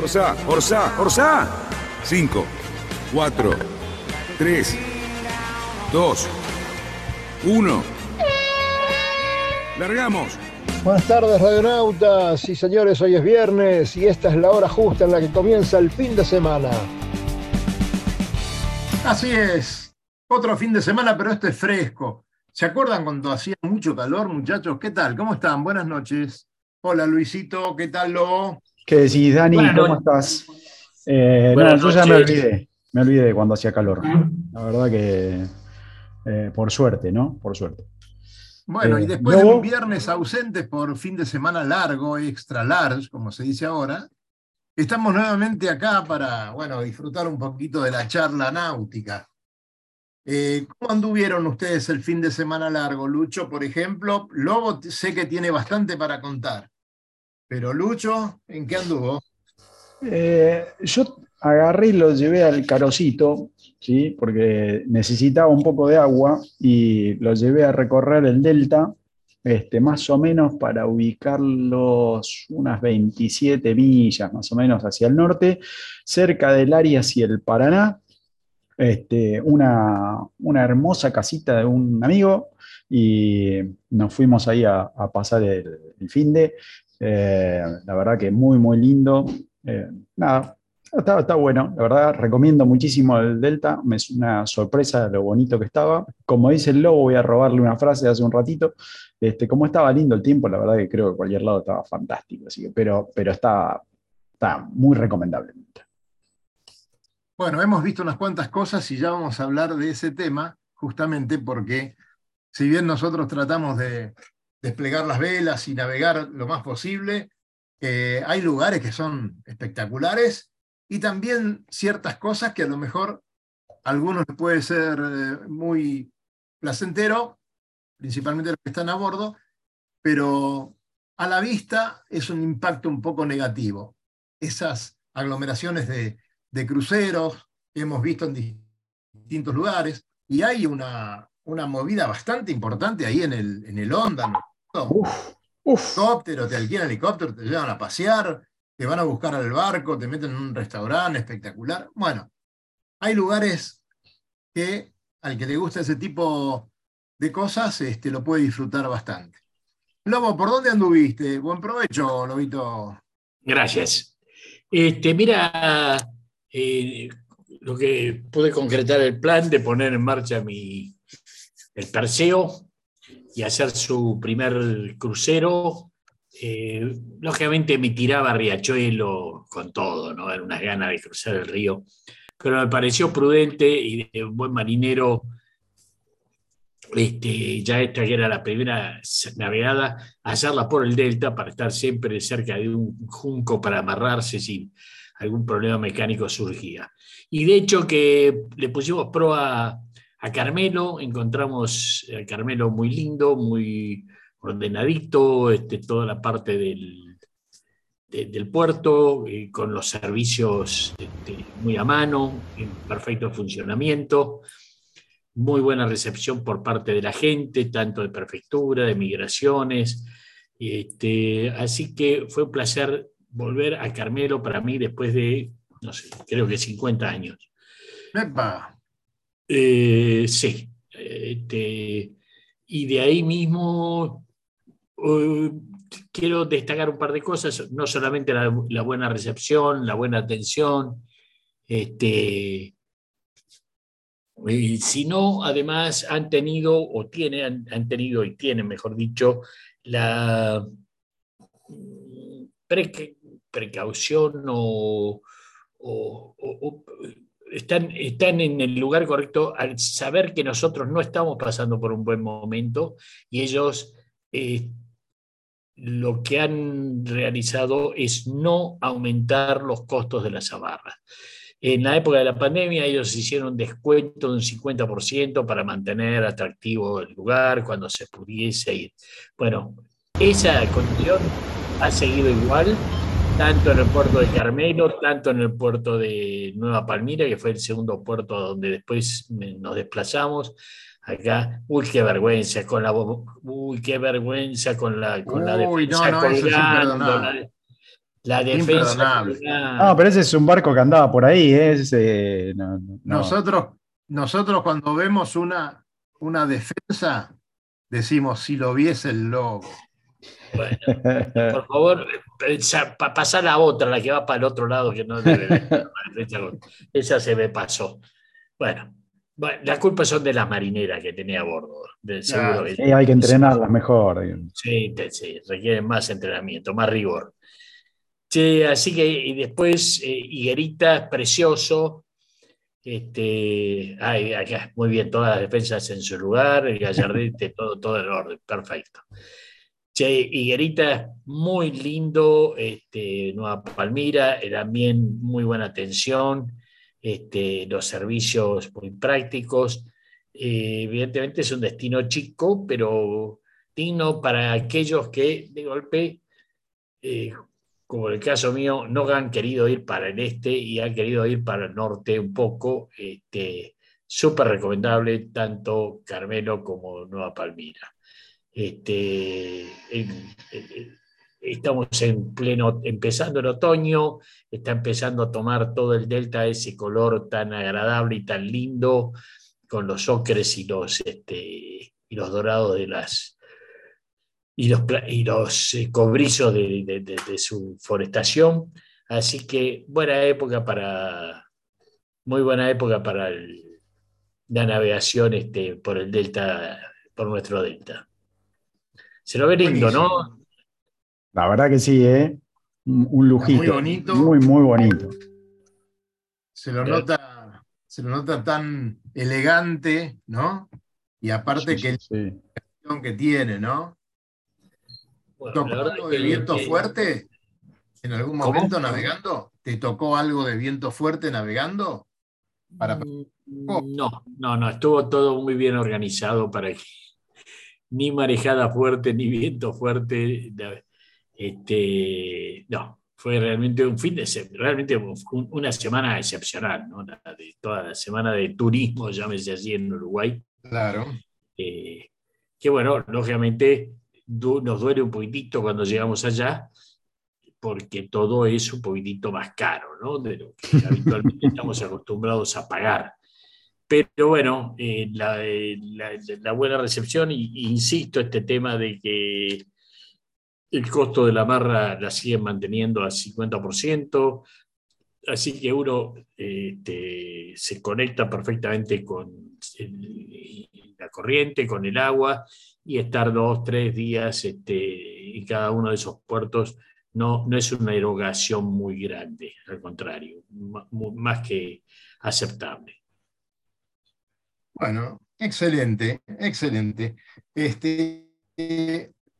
Orsa, Orsa, Orsa. 5, 4, 3, 2, 1. Largamos. Buenas tardes, radionautas y señores, hoy es viernes y esta es la hora justa en la que comienza el fin de semana. Así es, otro fin de semana, pero este es fresco. ¿Se acuerdan cuando hacía mucho calor, muchachos? ¿Qué tal? ¿Cómo están? Buenas noches. Hola, Luisito, ¿qué tal, lo? ¿Qué decís, Dani? ¿Cómo estás? Eh, no, yo ya me olvidé, me olvidé de cuando hacía calor. La verdad que, eh, por suerte, ¿no? Por suerte. Bueno, y eh, después de un viernes ausente por fin de semana largo, extra large, como se dice ahora, estamos nuevamente acá para, bueno, disfrutar un poquito de la charla náutica. Eh, ¿Cómo anduvieron ustedes el fin de semana largo? Lucho, por ejemplo, Lobo sé que tiene bastante para contar, pero Lucho, ¿en qué anduvo? Eh, yo agarré y lo llevé al carocito, ¿sí? porque necesitaba un poco de agua y lo llevé a recorrer el delta, este, más o menos para ubicarlos unas 27 millas más o menos hacia el norte, cerca del área hacia el Paraná, este, una, hermosa casita de un amigo y nos fuimos ahí a, pasar el, fin de. Eh, la verdad que muy, muy lindo. Eh, nada, está, bueno. La verdad, recomiendo muchísimo el Delta. Me es una sorpresa lo bonito que estaba. Como dice el lobo, voy a robarle una frase hace un ratito. Este, como estaba lindo el tiempo, la verdad que creo que cualquier lado estaba fantástico. Así que, pero, pero está, está muy recomendable. Bueno, hemos visto unas cuantas cosas y ya vamos a hablar de ese tema, justamente porque si bien nosotros tratamos de desplegar las velas y navegar lo más posible, hay lugares que son espectaculares y también ciertas cosas que a lo mejor a algunos puede ser eh, muy placentero, principalmente los que están a bordo, pero a la vista es un impacto un poco negativo. Esas aglomeraciones de cruceros, hemos visto en distintos lugares, y hay una, una movida bastante importante ahí en el, en el Ondan. Helicóptero, te alquilan helicóptero, te llevan a pasear, te van a buscar al barco, te meten en un restaurante espectacular. Bueno, hay lugares que al que le gusta ese tipo de cosas este, lo puede disfrutar bastante. Lobo, ¿por dónde anduviste? Buen provecho, Lobito. Gracias. Este, mira, eh, lo que pude concretar el plan de poner en marcha mi, el Perseo y hacer su primer crucero. Eh, lógicamente me tiraba a Riachuelo con todo, ¿no? Era una ganas de cruzar el río, pero me pareció prudente y de buen marinero, este, ya esta que era la primera navegada, hacerla por el delta para estar siempre cerca de un junco para amarrarse sin, algún problema mecánico surgía. Y de hecho que le pusimos proa a Carmelo, encontramos a Carmelo muy lindo, muy ordenadito, este, toda la parte del, del puerto, eh, con los servicios este, muy a mano, en perfecto funcionamiento, muy buena recepción por parte de la gente, tanto de prefectura, de migraciones. Este, así que fue un placer volver a Carmelo para mí después de, no sé, creo que 50 años. Eh, sí. Este, y de ahí mismo eh, quiero destacar un par de cosas, no solamente la, buena recepción, la buena atención, este, sino además han tenido, o tienen, han tenido y tienen, mejor dicho, la precaución o, están, están, en el lugar correcto al saber que nosotros no estamos pasando por un buen momento y ellos eh, lo que han realizado es no aumentar los costos de las zabarras. En la época de la pandemia ellos hicieron descuento de un 50% para mantener atractivo el lugar cuando se pudiese ir. Bueno, esa condición ha seguido igual, tanto en el puerto de Carmelo, tanto en el puerto de Nueva Palmira, que fue el segundo puerto donde después nos desplazamos. Acá, uy, qué vergüenza con la uy, qué vergüenza con la, con la defensa no, no, la defensa. No, pero ese es un barco que andaba por ahí. ¿eh? Nosotros, nosotros cuando vemos una, una defensa, decimos, si lo viese el lobo. Bueno, por favor, pasar la otra, la que va para el otro lado, que no debe. Esa se me pasó. Bueno, las culpas son de las marineras que tenía a bordo. seguro hay que entrenarlas mejor. Sí, sí, requieren más entrenamiento, más rigor. Sí, así que y después eh, Higuerita, precioso. Este, ay, acá, muy bien, todas las defensas en su lugar, el Gallardete, todo, todo en orden, perfecto. Che, Higuerita, muy lindo, este, Nueva Palmira, eh, también muy buena atención, este, los servicios muy prácticos. Eh, evidentemente es un destino chico, pero digno para aquellos que de golpe eh, como en el caso mío, no han querido ir para el este y han querido ir para el norte un poco. Este, Súper recomendable tanto Carmelo como Nueva Palmira. Este, estamos en pleno, empezando el otoño, está empezando a tomar todo el delta ese color tan agradable y tan lindo, con los ocres y los, este, y los dorados de las, y los, y los eh, cobrizos de, su forestación. Así que buena época para, muy buena época para la navegación este, por el delta, por nuestro delta. Se lo ve lindo, ¿no? La verdad que sí, ¿eh? Un lujito. Muy bonito. Muy, muy bonito. Se lo nota, se lo nota tan elegante, ¿no? Y aparte que el que tiene, ¿no? ¿Tocó algo de viento fuerte en algún momento navegando? ¿Te tocó algo de viento fuerte navegando? Para... Mm, no, no, no, estuvo todo muy bien organizado para que ni marejada fuerte, ni viento fuerte. Este, no, fue realmente un fin de semana, realmente una semana excepcional, ¿no? de, toda la semana de turismo, llámese así en Uruguay. Claro. Eh, que bueno, lógicamente nos duele un poquitito cuando llegamos allá, porque todo es un poquitito más caro, ¿no? De lo que habitualmente estamos acostumbrados a pagar. Pero bueno, eh, la, buena recepción, y, insisto, este tema de que el costo de la marra la siguen manteniendo al 50%, así que uno este, se conecta perfectamente con la corriente, con el agua, y estar dos, tres días este, en cada uno de esos puertos no, no es una erogación muy grande, al contrario, más que aceptable. Bueno, excelente, excelente. Este,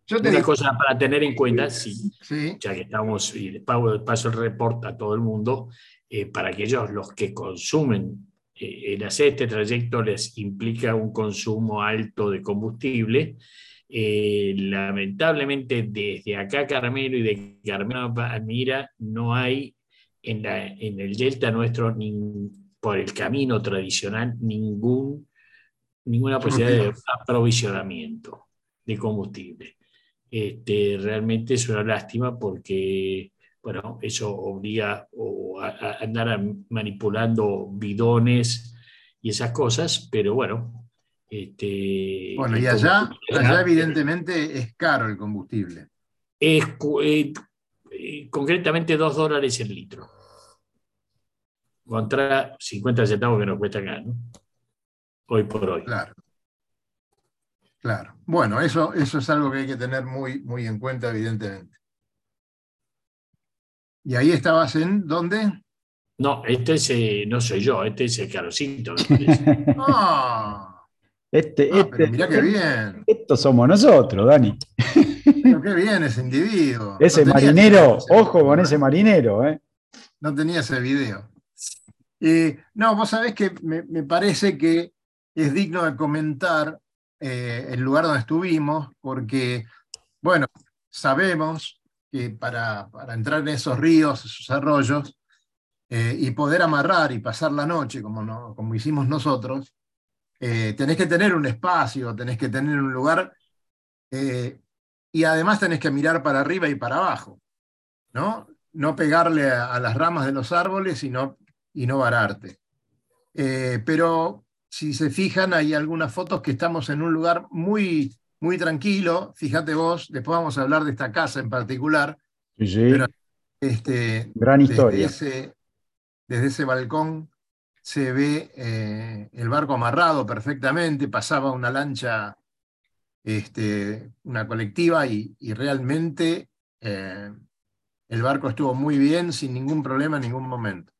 yo Una cosa para tener en cuenta, sí, ya que estamos, y paso el reporte a todo el mundo, eh, para aquellos los que consumen eh, el hacer este trayecto les implica un consumo alto de combustible. Eh, lamentablemente, desde acá Carmelo y de Carmelo a Mira no hay en, en el delta nuestro, por el camino tradicional, ningún, ninguna posibilidad de aprovisionamiento de combustible. Este, realmente es una lástima porque bueno, eso obliga a, andar manipulando bidones y esas cosas, pero bueno. Este, bueno, y allá, evidentemente es caro el combustible. Es eh, eh, concretamente 2 dólares el litro. Contra 50 centavos que nos cuesta acá, ¿no? Hoy por hoy. Claro. Claro. Bueno, eso, eso es algo que hay que tener muy, muy en cuenta, evidentemente. ¿Y ahí estabas en dónde? No, este es, eh, no soy yo, este es el Carosito. ah, este, ah, este, mirá qué bien. Estos somos nosotros, Dani. Pero qué bien ese individuo. Ese No marinero, ese- ojo con ese marinero, ¿eh? No tenía ese video. Eh, no, vos sabés que me, me parece que es digno de comentar eh, el lugar donde estuvimos, porque, bueno, sabemos que para, para entrar en esos ríos, esos arroyos, eh, y poder amarrar y pasar la noche, como, no, como hicimos nosotros, tenés que tener un espacio, tenés que tener un lugar, y además tenés que mirar para arriba y para abajo, ¿no? No pegarle a, las ramas de los árboles y no, y no vararte. Eh, pero si se fijan, hay algunas fotos que estamos en un lugar muy, muy tranquilo. Fíjate vos, después vamos a hablar de esta casa en particular. Sí, sí. Pero- Este, Gran desde historia. ese, desde ese balcón se ve eh, el barco amarrado perfectamente, pasaba una lancha, este, una colectiva y, y realmente eh, el barco estuvo muy bien, sin ningún problema en ningún momento.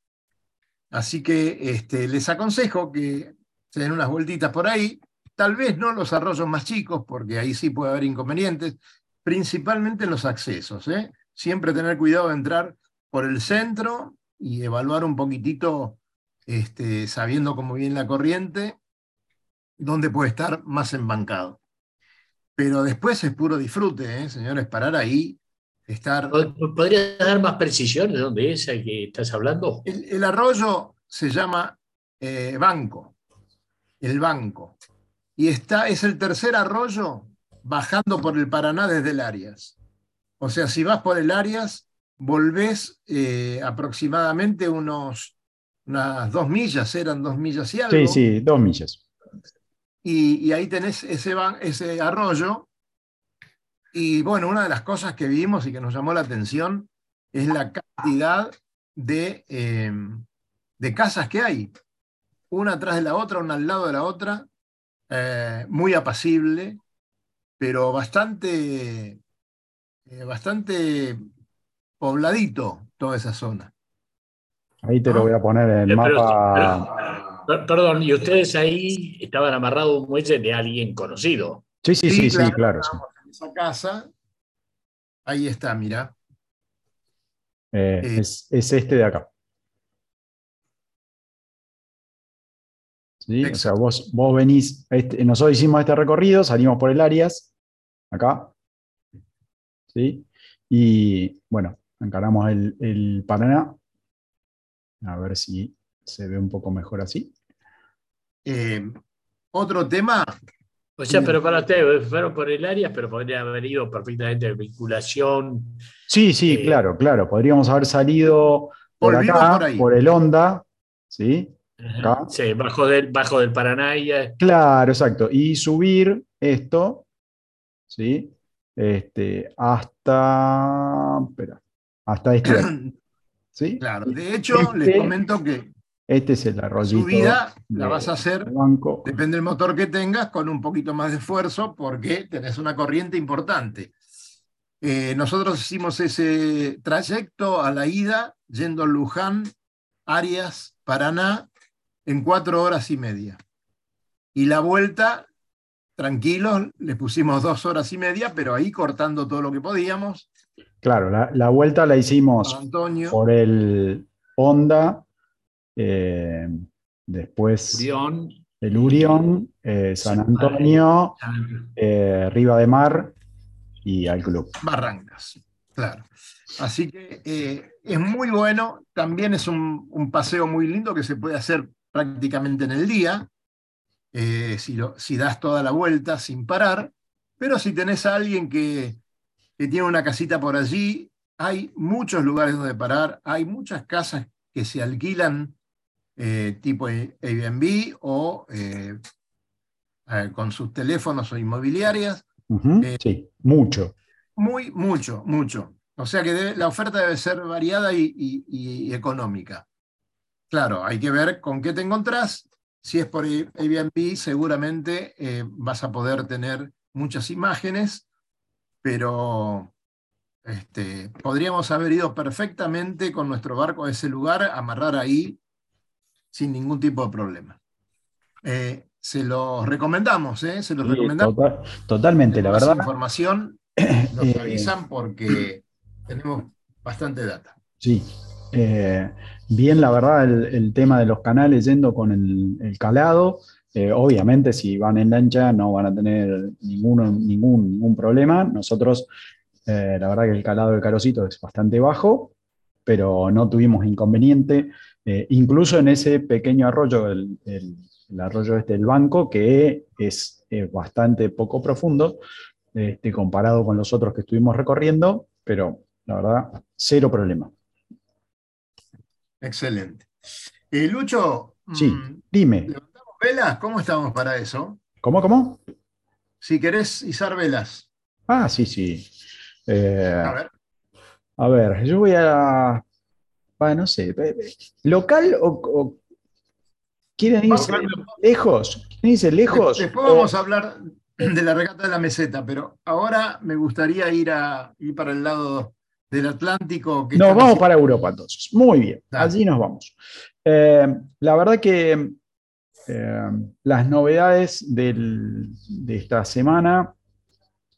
Así que este, les aconsejo que se den unas vueltitas por ahí, tal vez no los arroyos más chicos, porque ahí sí puede haber inconvenientes, principalmente en los accesos. ¿eh? Siempre tener cuidado de entrar por el centro y evaluar un poquitito, este, sabiendo cómo viene la corriente, dónde puede estar más embancado. Pero después es puro disfrute, ¿eh, señores, parar ahí, estar... ¿Podrías dar más precisiones de dónde es el que estás hablando? El, el arroyo se llama eh, Banco, el Banco, y está, es el tercer arroyo bajando por el Paraná desde el Arias. O sea, si vas por el Arias, volvés eh, aproximadamente unos, unas dos millas, eran dos millas y algo. Sí, sí, dos millas. Y, y ahí tenés ese, ban- ese arroyo. Y bueno, una de las cosas que vimos y que nos llamó la atención es la cantidad de, eh, de casas que hay. Una atrás de la otra, una al lado de la otra. eh, muy apacible, pero bastante, eh, bastante pobladito toda esa zona. Ahí te lo voy a poner en el pero- mapa. Per- Perdón, y ustedes ahí estaban amarrados a un muelle de alguien conocido. Sí, sí, sí, sí, claro. sí. Esa casa. Ahí está, mira. Eh, Eh, es, es este de acá. ¿Sí? O sea, vos, vos venís, este- nosotros hicimos este recorrido, salimos por el Arias, acá. ¿Sí? Y bueno, encaramos el, el Paraná. A ver si se ve un poco mejor así. Eh, otro tema, O sea, Bien. pero para ustedes fueron por el área, pero podría haber ido perfectamente de vinculación. Sí, sí, Eh, claro, claro. Podríamos haber salido por acá, por ahí. por el Honda, ¿sí? Acá. Sí, bajo del, bajo del Paraná y eh, Claro, exacto. Y subir esto, ¿sí? Este, hasta, espera, hasta este, ¿sí? claro. De hecho, les Este- comento que Este es el arroyito subida la vas a hacer, banco. depende del motor que tengas, con un poquito más de esfuerzo, porque tenés una corriente importante. Eh, nosotros hicimos ese trayecto a la ida, yendo a Luján, Arias, Paraná, en cuatro horas y media. Y la vuelta, tranquilos, le pusimos dos horas y media, pero ahí cortando todo lo que podíamos. Claro, la, la vuelta la hicimos Antonio, por el Honda, eh, después Urión. el Urión, eh, San Antonio, eh, Riva de Mar y al club. Barrancas, claro. Así que es muy bueno, también es un, un paseo muy lindo que se puede hacer prácticamente en el día, eh, si, lo- si das toda la vuelta sin parar, pero si tenés a alguien que, que tiene una casita por allí, hay muchos lugares donde parar, hay muchas casas que se alquilan eh, tipo Airbnb o eh, con sus teléfonos o inmobiliarias. Eh, sí, mucho. Muy, mucho, mucho. O sea que debe- la oferta debe ser variada y, y- y económica. Claro, hay que ver con qué te encontrás. Si es por Airbnb, seguramente vas a poder tener muchas imágenes, pero este, podríamos haber ido perfectamente con nuestro barco a ese lugar, amarrar ahí sin ningún tipo de problema. Eh, se los recomendamos, ¿eh? se los Sí, recomendamos. total- totalmente, la verdad. información nos Eh, avisan porque tenemos bastante data. Sí. Eh, bien, la verdad, el, el tema de los canales yendo con el, el calado. eh, obviamente, si van en lancha no van a tener ninguno, ningún, ningún problema. Nosotros, eh, la verdad que el calado del carocito es bastante bajo, pero no tuvimos inconveniente. Eh, incluso en ese pequeño arroyo, el, el- el arroyo este del banco, que es, eh, bastante poco profundo, este, comparado con los otros que estuvimos recorriendo, pero la verdad, cero problema. Excelente. Eh, Lucho, Sí. mm, Dime, ¿levantamos velas? ¿Cómo estamos para eso? ¿cómo, cómo? Si querés izar velas. Ah, sí, sí. Eh, A ver. a ver, yo voy a. ah, no sé. ¿Local o, o- quieren irse lejos? ¿Quieren irse lejos? Después O- vamos a hablar de la regata de la meseta, pero ahora me gustaría ir, a, ir para el lado del Atlántico. Que Nos vamos para Europa entonces. Muy bien, Dale. allí nos vamos. Eh, la verdad que eh, las novedades del- de esta semana,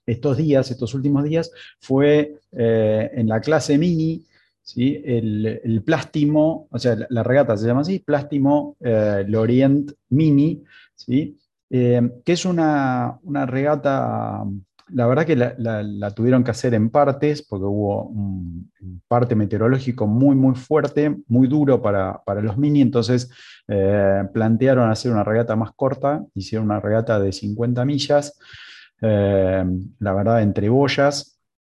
estos días, estos últimos días, fue eh, en la clase mini, ¿sí? el, el Plástimo, o sea, la, regata se llama así, Plástimo eh, Lorient Mini, ¿sí? Eh, que es una, una regata la verdad que la, tuvieron que hacer en partes porque hubo un, parte meteorológico muy, muy fuerte, muy duro para, para los mini, entonces eh, plantearon hacer una regata más corta, hicieron una regata de 50 millas, la verdad entre boyas,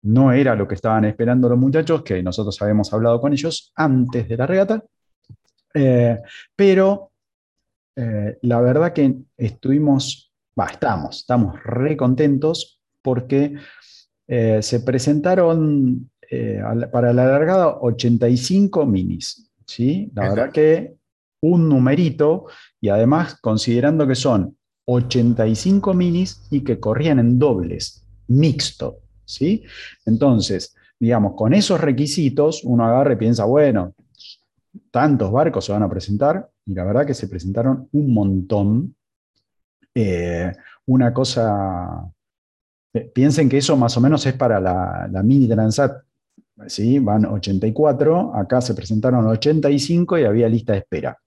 no era lo que estaban esperando los muchachos, que nosotros habíamos hablado con ellos antes de la regata, eh, pero eh, la verdad que estuvimos, estamos, estamos re contentos porque eh, se presentaron para la largada 85 minis, ¿sí? La verdad que un numerito y además considerando que son 85 minis y que corrían en dobles, mixto, ¿sí? Entonces, digamos, con esos requisitos uno agarra y piensa, bueno, tantos barcos se van a presentar, y la verdad que se presentaron un montón. Eh, una cosa, eh, piensen que eso más o menos es para la, la mini Transat, ¿sí? van 84, acá se presentaron 85 y había lista de espera.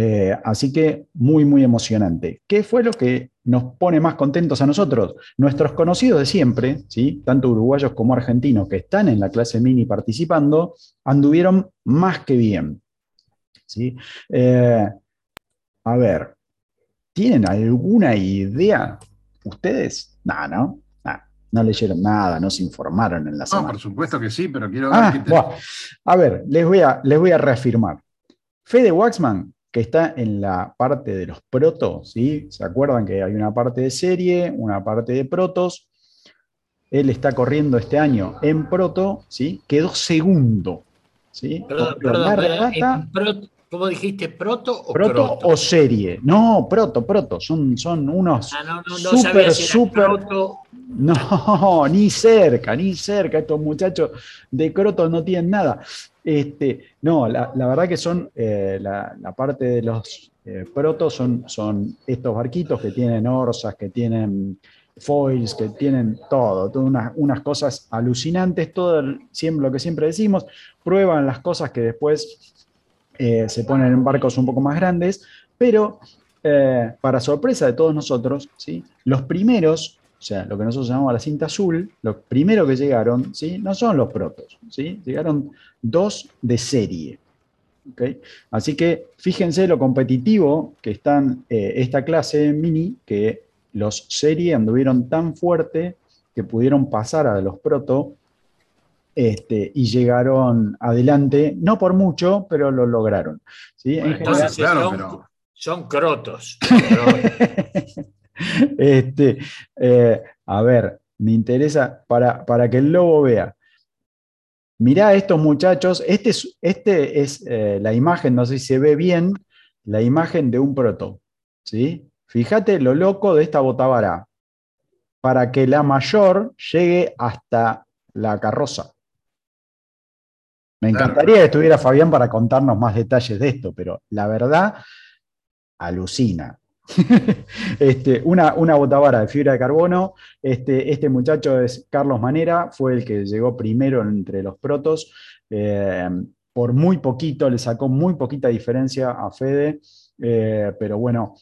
Eh, así que muy, muy emocionante. ¿Qué fue lo que nos pone más contentos a nosotros? Nuestros conocidos de siempre, ¿sí? tanto uruguayos como argentinos que están en la clase mini participando, anduvieron más que bien. ¿sí? Eh, a ver, ¿tienen alguna idea ustedes? No, no, no, no leyeron nada, no se informaron en la No, semana. por supuesto que sí, pero quiero ver Ah, qué te-. A ver, les voy a, les voy a reafirmar. Fede Waxman, que está en la parte de los protos, ¿sí? ¿Se acuerdan que hay una parte de serie, una parte de protos? Él está corriendo este año en proto, ¿sí? Quedó segundo, ¿sí? Perdón, Corrió perdón, la perdón, regata, ¿en pro- ¿Cómo dijiste? ¿Proto o proto croto? o serie. No, proto, proto. Son, son unos Ah, no, no, no si era súper croto. No, ni cerca, ni cerca. Estos muchachos de Crotos no tienen nada. Este, no, la, verdad que son eh, la, parte de los eh, protos son, son estos barquitos que tienen orsas, que tienen foils, que tienen todo, todas unas, unas cosas alucinantes, todo el- siempre, lo que siempre decimos, prueban las cosas que después eh, se ponen en barcos un poco más grandes, pero para sorpresa de todos nosotros, ¿sí? los primeros, o sea, lo que nosotros llamamos la cinta azul, los primeros que llegaron, ¿sí? no son los protos, ¿sí? llegaron dos de serie. ¿ok? Así que fíjense lo competitivo que están eh, esta clase mini, que los serie anduvieron tan fuerte que pudieron pasar a los proto este, y llegaron adelante, no por mucho, pero lo lograron. ¿sí? En Bueno, general- entonces claro, son, pero- son crotos. Crotos. Este, eh, a ver, me interesa para, para que el lobo vea. Mirá a estos muchachos, este es, este es eh, la imagen, no sé si se ve bien, la imagen de un proto. ¿sí? Fíjate lo loco de esta botavara, para que la mayor llegue hasta la carroza. Me encantaría que estuviera Fabián para contarnos más detalles de esto, pero la verdad, alucina. este, una, una botavara de fibra de carbono. Este, este muchacho es Carlos Manera, fue el que llegó primero entre los protos. Eh, por muy poquito, le sacó muy poquita diferencia a Fede, eh, pero bueno,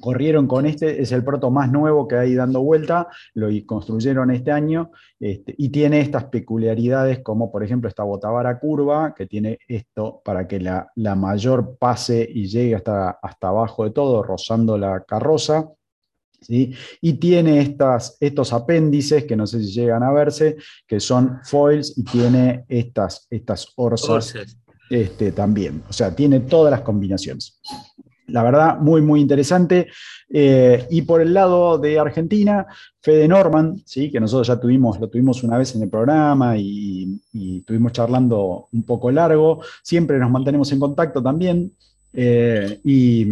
corrieron con este, es el proto más nuevo que hay dando vuelta, lo construyeron este año este, y tiene estas peculiaridades como por ejemplo esta botavara curva que tiene esto para que la, mayor pase y llegue hasta, hasta abajo de todo, rozando la carroza. ¿Sí? Y tiene estas, estos apéndices que no sé si llegan a verse, que son foils y tiene estas, estas orzas este, también. O sea, tiene todas las combinaciones la verdad, muy, muy interesante. Eh, y por el lado de Argentina, Fede Norman, ¿sí? que nosotros ya tuvimos, lo tuvimos una vez en el programa y, estuvimos charlando un poco largo. Siempre nos mantenemos en contacto también. Eh, y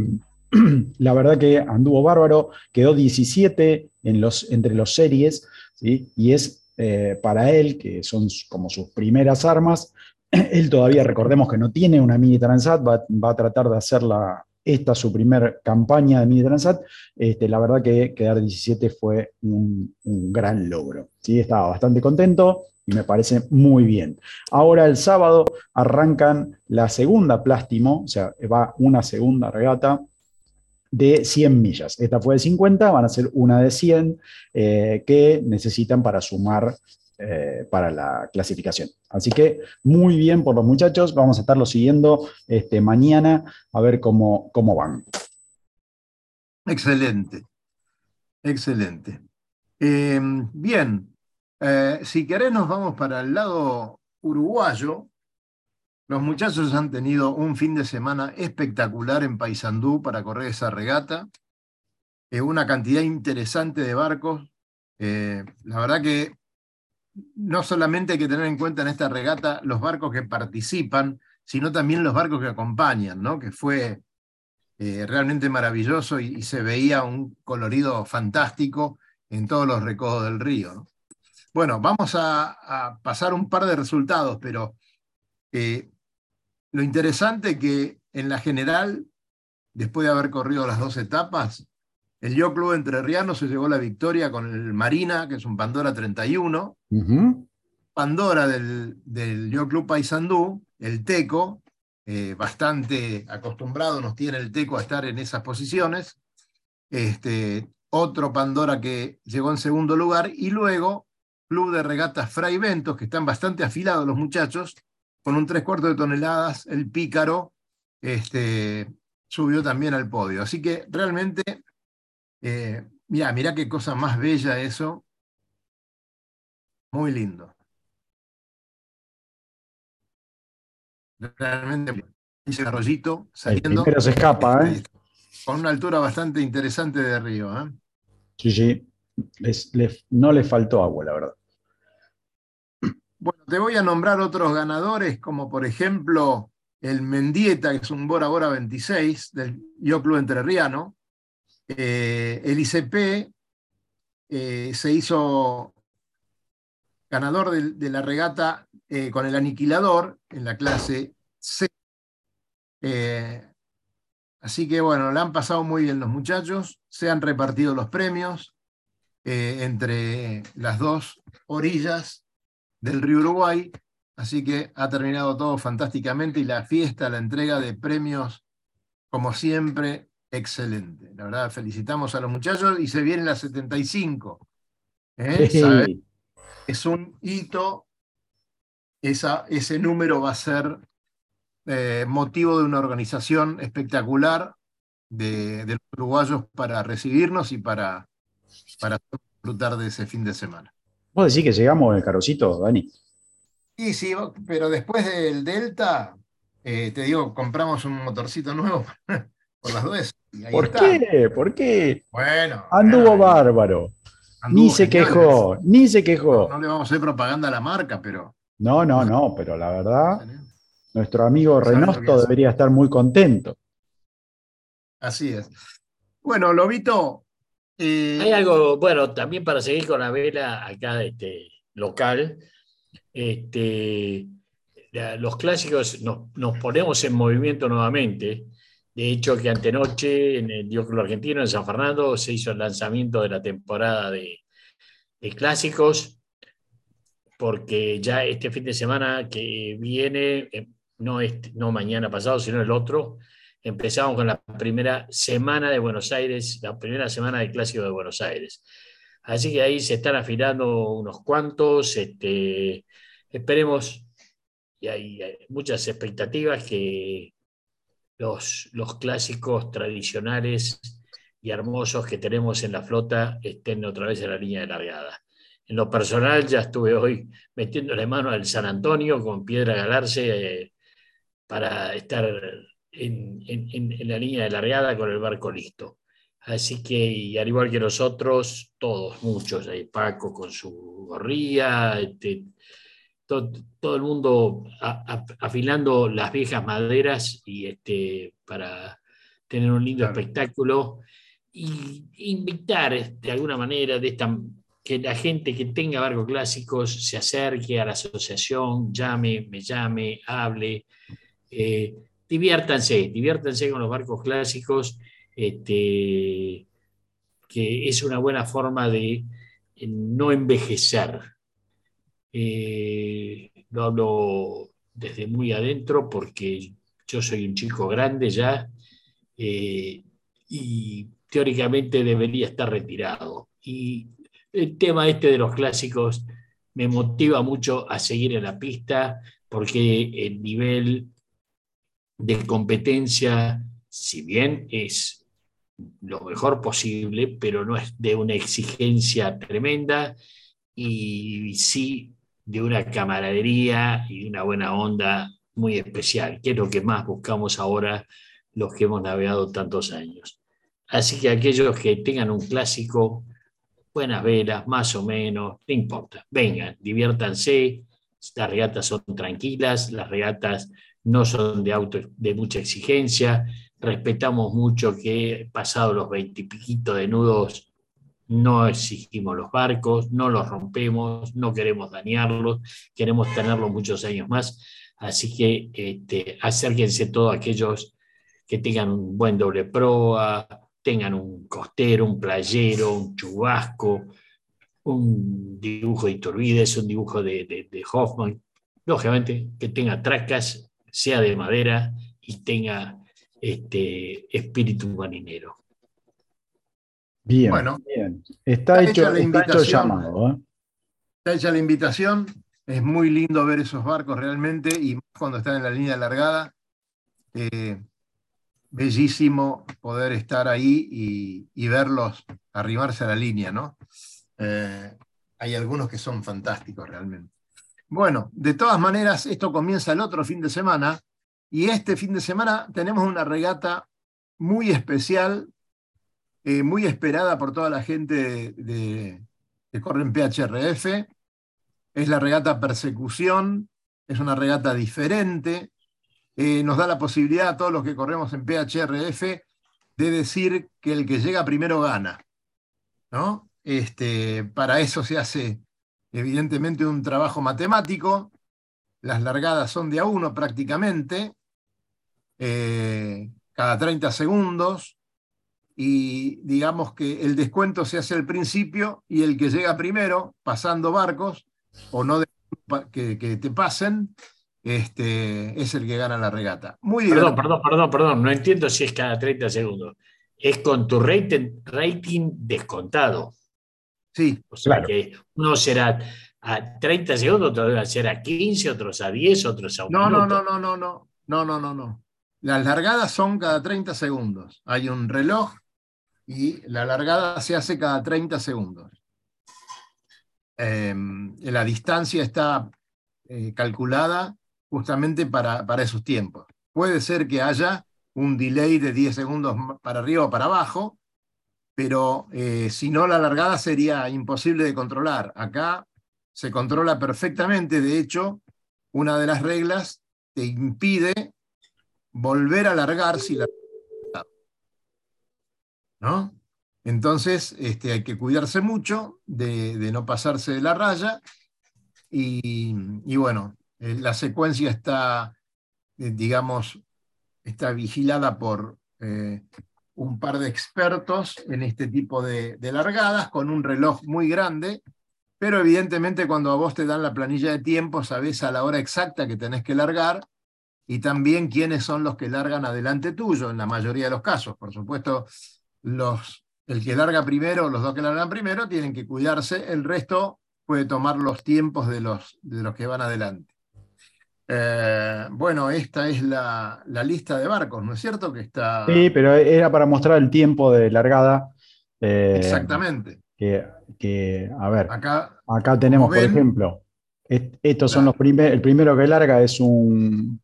la verdad que anduvo bárbaro, quedó 17 en los, entre los series, y es eh, para él, que son como sus primeras armas, él todavía recordemos que no tiene una mini Transat, va, va a tratar de hacerla esta su primera campaña de Mini Transat, este, la verdad que quedar 17 fue un, gran logro. ¿sí? Estaba bastante contento y me parece muy bien. Ahora el sábado arrancan la segunda plástimo, o sea, va una segunda regata de 100 millas. Esta fue de 50, van a ser una de 100 eh, que necesitan para sumar eh, para la clasificación. Así que muy bien por los muchachos, vamos a estarlo siguiendo este, mañana a ver cómo, cómo van. Excelente, excelente. Eh, bien, eh, si querés nos vamos para el lado uruguayo. Los muchachos han tenido un fin de semana espectacular en Paysandú para correr esa regata. una cantidad interesante de barcos. la verdad que no solamente hay que tener en cuenta en esta regata los barcos que participan, sino también los barcos que acompañan, ¿no? que fue eh, realmente maravilloso y, se veía un colorido fantástico en todos los recodos del río. Bueno, vamos a, pasar un par de resultados, pero eh, lo interesante que en la general, después de haber corrido las dos etapas, el Yo Club Entrerriano se llevó la victoria con el Marina, que es un Pandora 31. Pandora del, del Yo Club Paysandú, el Teco, eh, bastante acostumbrado nos tiene el Teco a estar en esas posiciones. Este, otro Pandora que llegó en segundo lugar. Y luego, Club de Regatas Fray Ventos, que están bastante afilados los muchachos, con un tres cuartos de toneladas, el Pícaro, este, subió también al podio. Así que realmente eh, mira, mira qué cosa más bella eso. Muy lindo. Realmente ese arroyito saliendo. Pero se escapa, ¿eh? Con una altura bastante interesante de río, ¿eh? Sí, sí. no le faltó agua, la verdad. Bueno, te voy a nombrar otros ganadores, como por ejemplo el Mendieta, que es un Bora Bora 26 del Yo Club Entrerriano, eh, el ICP eh, se hizo ganador de, la regata eh, con el aniquilador en la clase C. así que bueno, le han pasado muy bien los muchachos, se han repartido los premios entre las dos orillas del río Uruguay, así que ha terminado todo fantásticamente y la fiesta, la entrega de premios, como siempre, excelente. La verdad, felicitamos a los muchachos y se viene la 75. ¿eh? Es un hito. Esa, ese número va a ser eh, motivo de una organización espectacular de, los uruguayos para recibirnos y para, para disfrutar de ese fin de semana. ¿Vos decís que llegamos el carocito, Dani? Sí, sí, pero después del Delta, eh, te digo, compramos un motorcito nuevo por las dos. ¿Por qué? ¿Por qué? Bueno. Anduvo bárbaro. ni se quejó, ni se quejó. No, le vamos a hacer propaganda a la marca, pero. No, no, no, pero la verdad, nuestro amigo Renosto debería estar muy contento. Así es. Bueno, Lobito. Eh, Hay algo, bueno, también para seguir con la vela acá este, local. Este, los clásicos nos, nos ponemos en movimiento nuevamente De hecho, que antenoche en el Dióculo Argentino, en San Fernando, se hizo el lanzamiento de la temporada de, de clásicos, porque ya este fin de semana que viene, eh, no, este, no mañana pasado, sino el otro, empezamos con la primera semana de Buenos Aires, la primera semana de Clásico de Buenos Aires. Así que ahí se están afilando unos cuantos, este, esperemos, y hay, muchas expectativas que los, los clásicos tradicionales y hermosos que tenemos en la flota estén otra vez en la línea de largada. En lo personal, ya estuve hoy metiéndole mano al San Antonio con Piedra Galarse eh, para estar en, la línea de largada con el barco listo. Así que, y al igual que nosotros, todos, muchos, ahí Paco con su gorría, este, todo, el mundo afilando las viejas maderas y este, para tener un lindo espectáculo y invitar de alguna manera de esta, que la gente que tenga barcos clásicos se acerque a la asociación, llame, me llame, hable. Eh, diviértanse, diviértanse con los barcos clásicos, este, que es una buena forma de eh, no envejecer. Eh, lo hablo desde muy adentro porque yo soy un chico grande ya eh, y teóricamente debería estar retirado. Y el tema este de los clásicos me motiva mucho a seguir en la pista porque el nivel de competencia, si bien es lo mejor posible, pero no es de una exigencia tremenda y sí de una camaradería y una buena onda muy especial, que es lo que más buscamos ahora los que hemos navegado tantos años. Así que aquellos que tengan un clásico, buenas velas, más o menos, no importa, vengan, diviértanse, las regatas son tranquilas, las regatas no son de auto de mucha exigencia, respetamos mucho que pasados los veintipiquitos de nudos no exigimos los barcos, no los rompemos, no queremos dañarlos, queremos tenerlos muchos años más. Así que este, acérquense todos aquellos que tengan un buen doble proa, tengan un costero, un playero, un chubasco, un dibujo de Iturbides, un dibujo de, de Hoffman, lógicamente que tenga tracas sea de madera y tenga este espíritu marinero. Bien, bueno, bien. Está, hecho, la invitación, llamado. ¿eh? Está hecha la invitación. Es muy lindo ver esos barcos realmente y cuando están en la línea alargada. Eh, bellísimo poder estar ahí y, verlos arrimarse a la línea, ¿no? Eh, hay algunos que son fantásticos realmente. Bueno, de todas maneras, esto comienza el otro fin de semana y este fin de semana tenemos una regata muy especial, eh, muy esperada por toda la gente que corre en PHRF. Es la regata Persecución, es una regata diferente. Eh, nos da la posibilidad a todos los que corremos en PHRF de decir que el que llega primero gana. ¿no? Este, para eso se hace evidentemente un trabajo matemático, las largadas son de a uno prácticamente, eh, cada 30 segundos, y digamos que el descuento se hace al principio y el que llega primero, pasando barcos, o no que, te pasen, este, es el que gana la regata. Muy perdón, perdón, perdón, perdón, no entiendo si es cada 30 segundos. Es con tu rating, rating descontado. Sí. O sea que uno será a 30 segundos, otro debe ser a 15, otros a 10, otros a un no, No, no, no, no, no, no, no, no, no. Las largadas son cada 30 segundos. Hay un reloj y la largada se hace cada 30 segundos. Em, la distancia está eh, calculada justamente para, para esos tiempos. Puede ser que haya un delay de 10 segundos para arriba o para abajo, pero eh, si no, la largada sería imposible de controlar. Acá se controla perfectamente, de hecho, una de las reglas te impide volver a largar si la... Entonces este, hay que cuidarse mucho de, no pasarse de la raya y, bueno, eh, la secuencia está, eh, digamos, está vigilada por, eh, un par de expertos en este tipo de, de largadas, con un reloj muy grande, pero evidentemente cuando a vos te dan la planilla de tiempo, sabés a la hora exacta que tenés que largar y también quiénes son los que largan adelante tuyo, en la mayoría de los casos. Por supuesto, los, el que larga primero, los dos que largan primero, tienen que cuidarse, el resto puede tomar los tiempos de los, de los que van adelante. Eh, bueno, esta es la, la, lista de barcos, ¿no es cierto? Que está... Sí, pero era para mostrar el tiempo de largada. Eh, Exactamente. Que, que, a ver, acá, acá tenemos, ven, por ejemplo, estos son los primeros, el primero que larga es un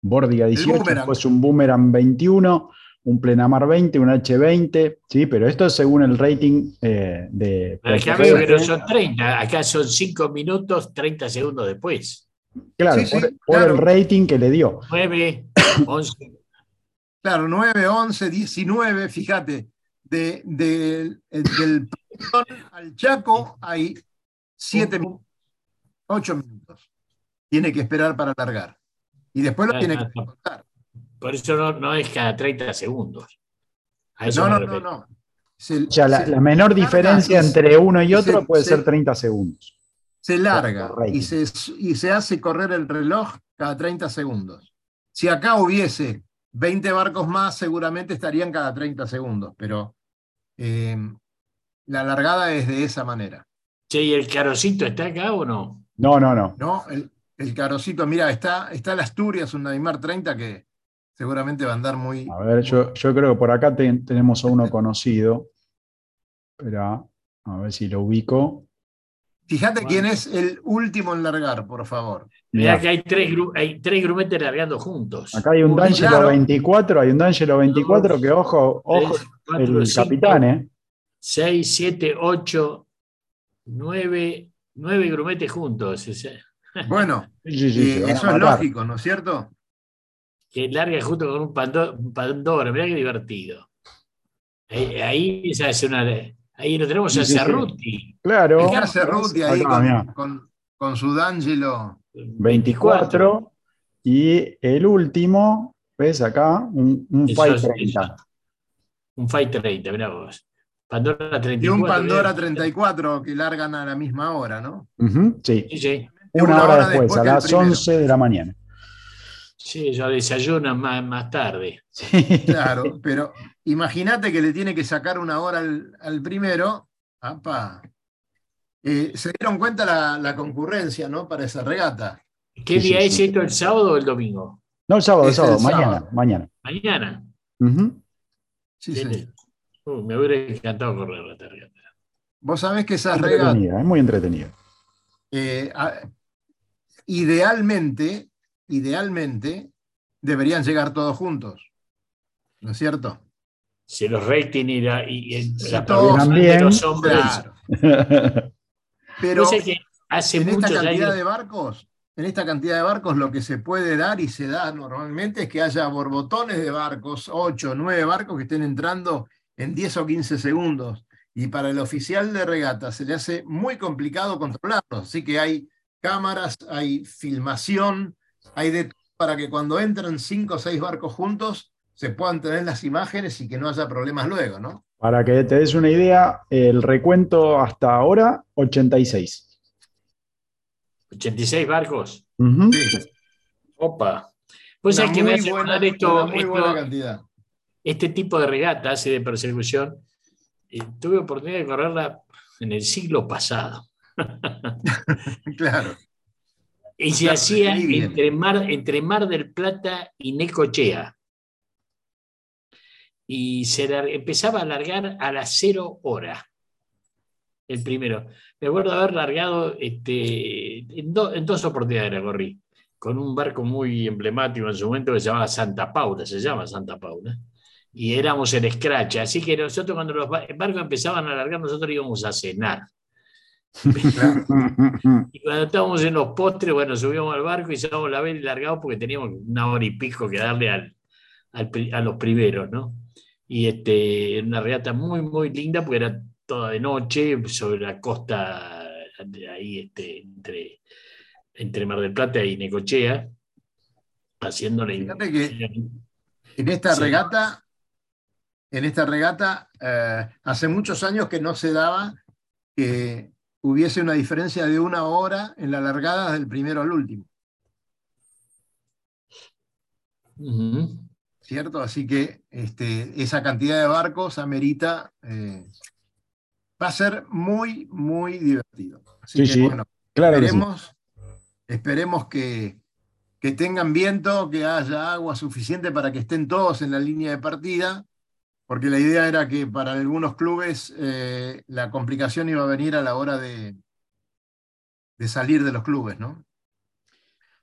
Bordiga 18, después un Boomerang 21, un Plenamar 20, un H20, sí, pero esto es según el rating eh, de... Acá veo que no son 30, acá son 5 minutos, 30 segundos después. Claro, sí, sí, por, el rating que le dio. 9, 11. Claro, 9, 11, 19, fíjate, de, de, del al Chaco hay 7 minutos, 8 minutos. Tiene que esperar para largar. Y después lo tiene que contar. Por eso no, no, es cada 30 segundos. no, no, no, no. Se, o sea, la, la menor diferencia se, entre uno y otro se, puede ser 30 segundos. Se larga y se, y se hace correr el reloj cada 30 segundos. Si acá hubiese 20 barcos más, seguramente estarían cada 30 segundos, pero eh, la largada es de esa manera. Che, ¿y el carocito está acá o no? No, no, no. No, el, el carocito, mira, está, está el Asturias, un Neymar 30 que seguramente va a andar muy. A ver, yo, yo creo que por acá te, tenemos a uno conocido. Espera, a ver si lo ubico. Fíjate bueno. quién es el último en largar, por favor. Mira que hay tres, hay tres grumetes largando juntos. Acá hay un D'Angelo claro. 24, hay un D'Angelo 24 que ojo, ojo, 3, 4, el 5, capitán, ¿eh? 6, 7, 8, 9, 9 grumetes juntos. Bueno, sí, sí, sí, eso es lógico, ¿no es cierto? Que larga junto con un Pandora, un Pandora mirá qué divertido. Ahí, ahí se hace una. Ahí lo tenemos a Cerruti. Claro. El Cerruti ahí con, con, con, su D'Angelo. 24. Y el último, ¿ves acá? Un, un Fight 30. Un Fight 30, mirá vos. Pandora 34. Y un Pandora 34 que largan a la misma hora, ¿no? Uh -huh, sí. sí, sí. Una, una, hora, hora después, después, a las 11 de la mañana. Sí, yo desayuno más, más tarde. Sí. Claro, pero imagínate que le tiene que sacar una hora al, al primero. ¡Apa! Eh, ¿Se dieron cuenta la, la, concurrencia ¿no? para esa regata? ¿Qué día sí, es sí. esto, el sábado o el domingo? No, el sábado, el sábado, el mañana, sábado. mañana. Mañana. Uh -huh. Sí, sí. Uh, me hubiera encantado correr la regata. Vos sabés que esas regatas. Es muy entretenida. Eh, a, idealmente, idealmente, deberían llegar todos juntos. ¿No es cierto? Si los rating y, la, y, y si la todos bien, de los hombres. Claro. Pero que hace en esta cantidad años... de barcos, en esta cantidad de barcos, lo que se puede dar y se da normalmente es que haya borbotones de barcos, 8, 9 barcos que estén entrando en 10 o 15 segundos. Y para el oficial de regata se le hace muy complicado controlarlos. Así que hay cámaras, hay filmación, hay de para que cuando entran 5 o 6 barcos juntos se puedan tener las imágenes y que no haya problemas luego, ¿no? Para que te des una idea, el recuento hasta ahora, 86. 86 barcos. Uh -huh. sí. Opa. Pues es que me hace buena, esto, muy esto, buena cantidad. este tipo de regatas y de persecución. Y tuve oportunidad de correrla en el siglo pasado. claro. Y se hacía entre Mar, entre Mar del Plata y Necochea. Y se empezaba a largar a las cero hora. El primero. Me acuerdo haber largado este, en, do, en, dos oportunidades la corrí. Con un barco muy emblemático en su momento que se llamaba Santa Paula, se llama Santa Paula. Y éramos en Scratch. Así que nosotros, cuando los barcos empezaban a largar, nosotros íbamos a cenar. y cuando estábamos en los postres, bueno, subíamos al barco y llevábamos la vela y largamos porque teníamos una hora y pico que darle al, al, a los primeros, ¿no? Y este, una regata muy, muy linda porque era toda de noche sobre la costa de ahí, este, entre, entre Mar del Plata y Necochea, haciéndole. Fíjate que en esta sí. regata en esta regata, eh, hace muchos años que no se daba que hubiese una diferencia de una hora en la largada del primero al último. ¿Cierto? Así que este, esa cantidad de barcos amerita, eh, va a ser muy, muy divertido. Así Sí, que sí, bueno, Claro que sí. esperemos, esperemos que, que tengan viento, que haya agua suficiente para que estén todos en la línea de partida, porque la idea era que para algunos clubes eh, la complicación iba a venir a la hora de, de salir de los clubes, ¿no?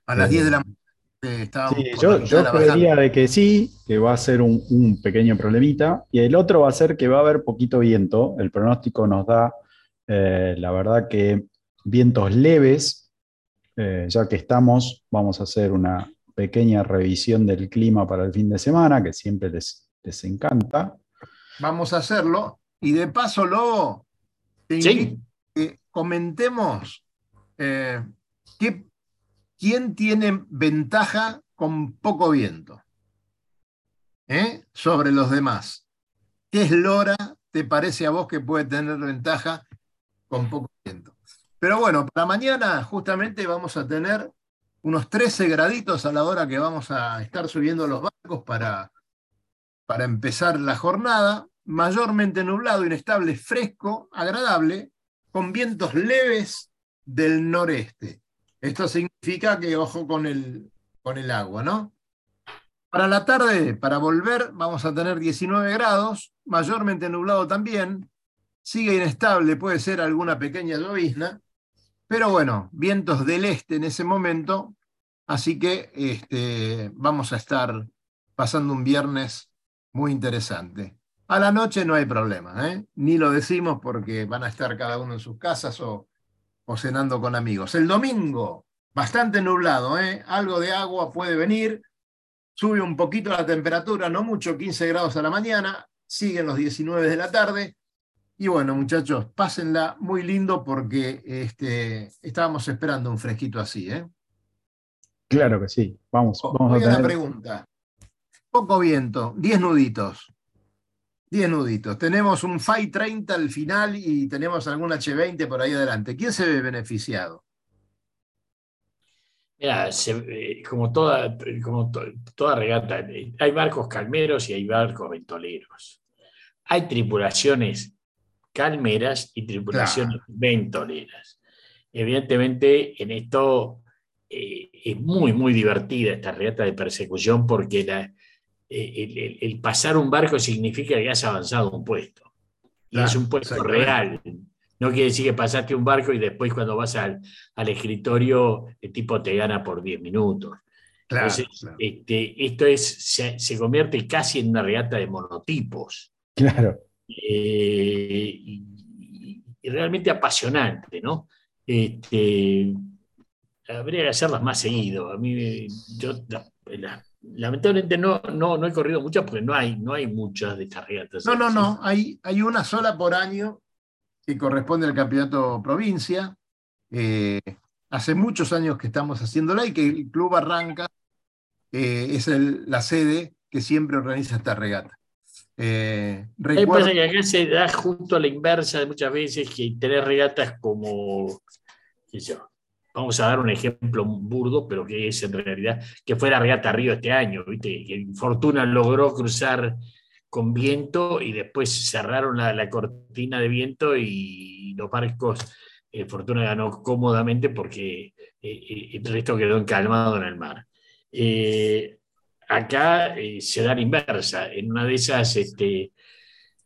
A las Eh, 10 de la mañana eh, estábamos Sí, por yo, yo creería de que sí, que va a ser un, un pequeño problemita, y el otro va a ser que va a haber poquito viento. El pronóstico nos da, eh, la verdad que vientos leves, ya que estamos, vamos a hacer una pequeña revisión del clima para el fin de semana, que siempre les, les encanta. Vamos a hacerlo. Y de paso, Lobo, te Sí. invito a que comentemos eh, qué- quién tiene ventaja con poco viento ¿eh? sobre los demás. ¿Qué eslora te parece a vos que puede tener ventaja con poco viento? Pero bueno, para mañana justamente vamos a tener unos 13 graditos a la hora que vamos a estar subiendo los barcos para, para empezar la jornada, mayormente nublado, inestable, fresco, agradable, con vientos leves del noreste. Esto significa que ojo con el, con el agua, ¿no? Para la tarde, para volver, vamos a tener 19 grados, mayormente nublado también, sigue inestable, puede ser alguna pequeña llovizna, pero bueno, vientos del este en ese momento, así que este, vamos a estar pasando un viernes muy interesante. A la noche no hay problema, ¿eh? ni lo decimos porque van a estar cada uno en sus casas o, o cenando con amigos. El domingo, bastante nublado, ¿eh? algo de agua puede venir, sube un poquito la temperatura, no mucho, 15 grados a la mañana, siguen los 19 de la tarde. Y bueno, muchachos, pásenla muy lindo porque este, estábamos esperando un fresquito así. ¿eh? Claro que sí. Vamos, vamos a tener. pregunta. Poco viento, 10 nuditos. 10 nuditos. Tenemos un FAI 30 al final y tenemos algún H20 por ahí adelante. ¿Quién se ve beneficiado? Mira, se- eh, como, toda, como to- toda regata, eh, hay barcos calmeros y hay barcos ventoleros. Hay tripulaciones calmeras y tripulaciones ventoleras. Evidentemente, en esto eh, es muy, muy divertida esta regata de persecución porque la- el, el- el pasar un barco significa que has avanzado un puesto. Y Claro, es un puesto real. No quiere decir que pasaste un barco y después cuando vas al, al escritorio el tipo te gana por 10 minutos. Claro, Entonces, claro. este, esto es, se, se convierte casi en una regata de monotipos. Claro. Eh, y, realmente apasionante, ¿no? Este, habría que hacerlas más seguido. A mí, yo, la- la- lamentablemente no, no, no he corrido muchas porque no hay, no hay muchas de estas regatas. No, no, no. Hay, hay una sola por año que corresponde al campeonato provincia. Eh, hace muchos años que estamos haciéndola y que el club arranca, eh, es el- la sede que siempre organiza esta regata. Eh, recuerdo- pasa que acá se da justo a la inversa de muchas veces que tener regatas como, qué sé yo, vamos a dar un ejemplo burdo, pero que es en realidad, que fue la regata Río este año, ¿viste? Que Fortuna logró cruzar con viento y después cerraron la, la cortina de viento y los barcos, eh, Fortuna ganó cómodamente porque eh, eh, el resto quedó encalmado en el mar. Eh, acá se da la inversa. En una de esas, este,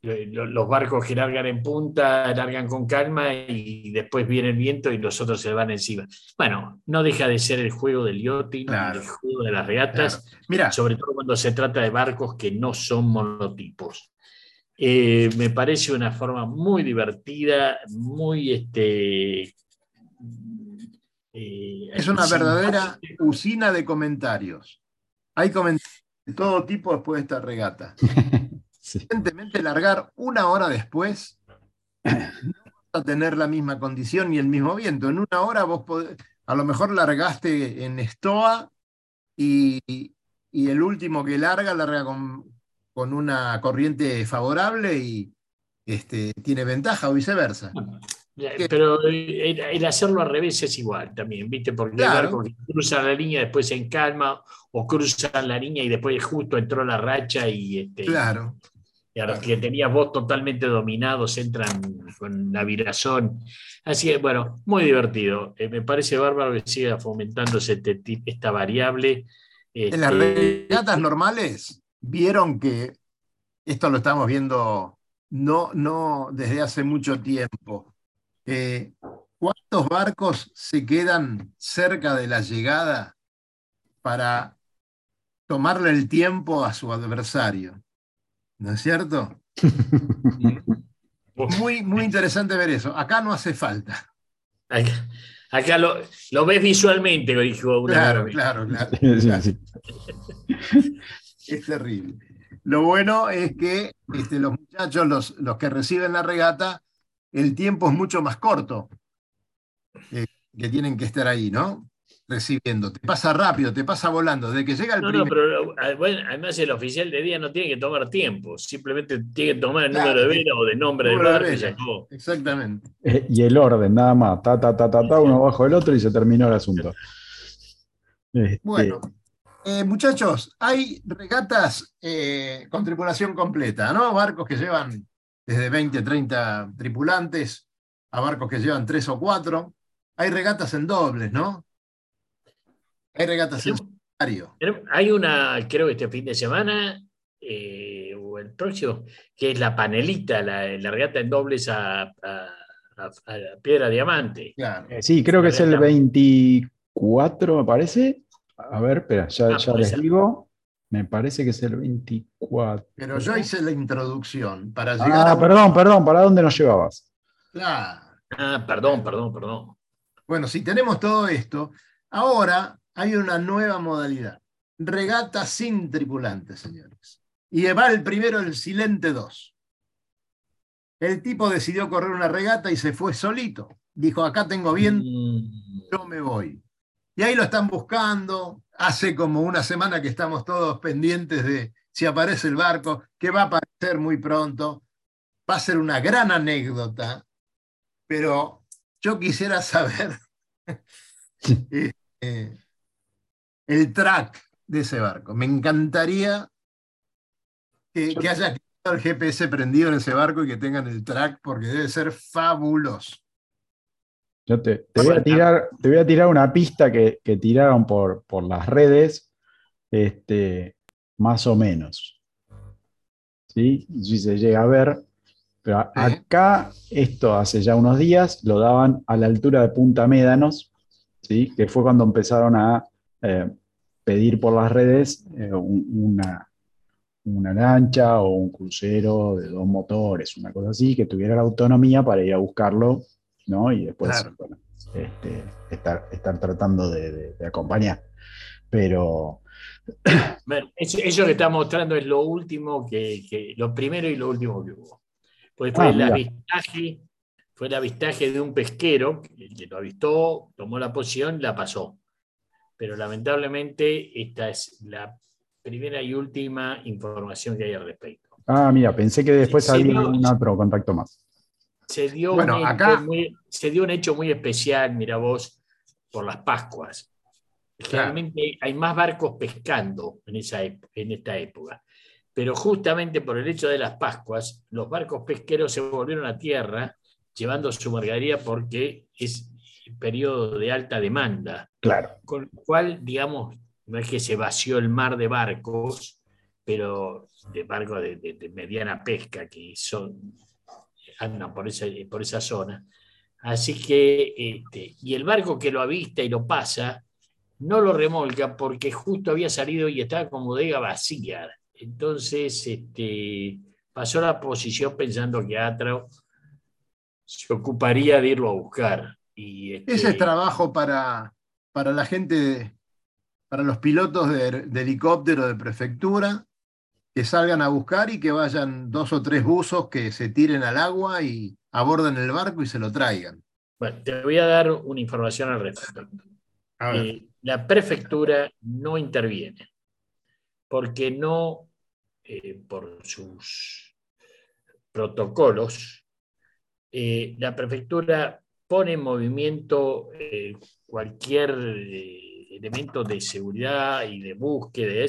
los barcos que largan en punta, largan con calma y después viene el viento y los otros se van encima. Bueno, no deja de ser el juego del yachting, Claro. el juego de las regatas, Mira, sobre todo cuando se trata de barcos que no son monotipos. Eh, me parece una forma muy divertida, muy este. eh, es una verdadera usina de comentarios. Hay comentarios de todo tipo después de esta regata. Sí. Evidentemente, largar una hora después no vas a tener la misma condición ni el mismo viento. En una hora vos podés- a lo mejor largaste en estoa y, y el último que larga, larga con, con una corriente favorable y este, tiene ventaja o viceversa. Pero el, hacerlo al revés es igual también, ¿viste? Porque claro. cruzan la línea, después se encalma, o cruzan la línea y después justo entró la racha y. Este, claro. Y los que tenías vos totalmente dominados entran con la virazón. Así que, bueno, muy divertido. Eh, me parece bárbaro que siga fomentándose este, esta variable. En las este, regatas normales, vieron que esto lo estamos viendo no, no desde hace mucho tiempo. Eh, ¿Cuántos barcos se quedan cerca de la llegada para tomarle el tiempo a su adversario? ¿No es cierto? muy, muy interesante ver eso. Acá no hace falta. Acá, lo, ves visualmente, dijo una Claro, claro, claro. es terrible. Lo bueno es que este, los muchachos, los, los, que reciben la regata, el tiempo es mucho más corto eh, que tienen que estar ahí, ¿no? Recibiendo. Te pasa rápido, te pasa volando. Desde que llega el no, No, pero ah, además el oficial de día no tiene que tomar tiempo, simplemente tiene que tomar el número de vela o de nombre del barco Exactamente. Eh, y el orden, nada más. Ta, ta, ta, ta, ta, uno bajo el otro y se terminó el asunto. Este, bueno. Eh, muchachos, hay regatas eh, con tripulación completa, ¿no? Barcos que llevan desde 20, 30 tripulantes a barcos que llevan 3 o 4. Hay regatas en dobles, ¿no? Hay regatas en Hay una, creo que este fin de semana, eh, o el próximo, que es la panelita, la, regata en dobles a, Piedra Diamante. Eh, sí, creo que es el 24, me parece. A ver, espera, ya, ah, les digo. Me parece que es el 24. Pero yo hice la introducción para ah, llegar ah, perdón, perdón, ¿para dónde nos llevabas? Claro. Ah, perdón, perdón, perdón. Bueno, si tenemos todo esto, ahora hay una nueva modalidad. Regata sin tripulantes, señores. Y va el primero el Silente 2. El tipo decidió correr una regata y se fue solito. Dijo, acá tengo bien, mm. yo me voy. Y ahí lo están buscando. Hace como una semana que estamos todos pendientes de si aparece el barco, que va a aparecer muy pronto. Va a ser una gran anécdota, pero yo quisiera saber eh, el track de ese barco. Me encantaría que, haya el GPS prendido en ese barco y que tengan el track porque debe ser fabuloso. Yo te, voy, a tirar, te voy a tirar una pista que, tiraron por, por, las redes, este, más o menos. ¿Sí? Si se llega a ver. Pero acá, esto hace ya unos días, lo daban a la altura de Punta Médanos, ¿sí? que fue cuando empezaron a eh, pedir por las redes eh, una, una lancha o un crucero de dos motores, una cosa así, que tuviera la autonomía para ir a buscarlo, ¿no? Y después este, estar, estar, tratando de, acompañar. Pero... Bueno, eso, que está mostrando es lo último que, lo primero y lo último que hubo. Pues fue ah, el avistaje, fue el avistaje de un pesquero, que lo avistó, tomó la posición, la pasó pero lamentablemente esta es la primera y última información que hay al respecto. Ah, mira, pensé que después había un otro contacto más. Se dio, bueno, un acá... muy, se dio un hecho muy especial, mira vos, por las Pascuas. Generalmente hay más barcos pescando en, esa, en esta época. Pero justamente por el hecho de las Pascuas, los barcos pesqueros se volvieron a tierra llevando su mercadería porque es periodo de alta demanda. Claro. Con lo cual, digamos, no es que se vació el mar de barcos, pero de barcos de, mediana pesca que son, andan por esa, por esa zona. Así que, este, y el barco que lo avista y lo pasa, no lo remolca porque justo había salido y estaba con bodega vacía. Entonces, este, pasó la posición pensando que Atro se ocuparía de irlo a buscar. Ese es este, trabajo para, para la gente, para los pilotos de, helicóptero de prefectura, que salgan a buscar y que vayan dos o tres buzos que se tiren al agua y aborden el barco y se lo traigan. Bueno, te voy a dar una información al respecto. Eh, la prefectura no interviene porque no eh, por sus protocolos, eh, la prefectura pone en movimiento cualquier elemento de seguridad y de búsqueda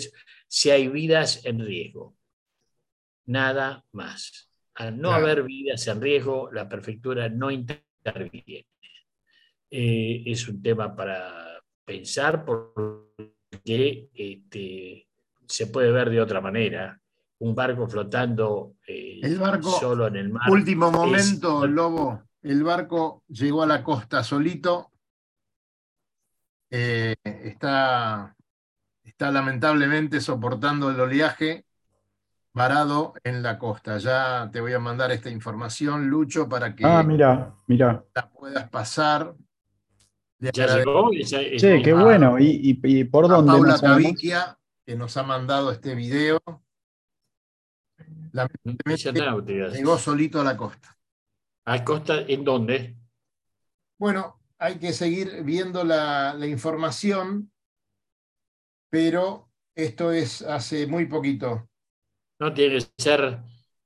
si hay vidas en riesgo. Nada más. Al no haber vidas en riesgo, la prefectura no interviene. es un tema para pensar porque este, se puede ver de otra manera. Un barco flotando eh, el barco, solo en el mar. Último momento, Lobo, el barco llegó a la costa solito. Eh, está, está lamentablemente soportando el oleaje varado en la costa. Ya te voy a mandar esta información, Lucho, para que ah, mira, mira. la puedas pasar. Ya llegó. sí, qué bueno. ¿Y, por dónde? Paula Taviquia, que nos ha mandado este video. llegó solito a la costa. ¿A costa en dónde? Bueno, hay que seguir viendo la, información, pero esto es hace muy poquito. No tiene que ser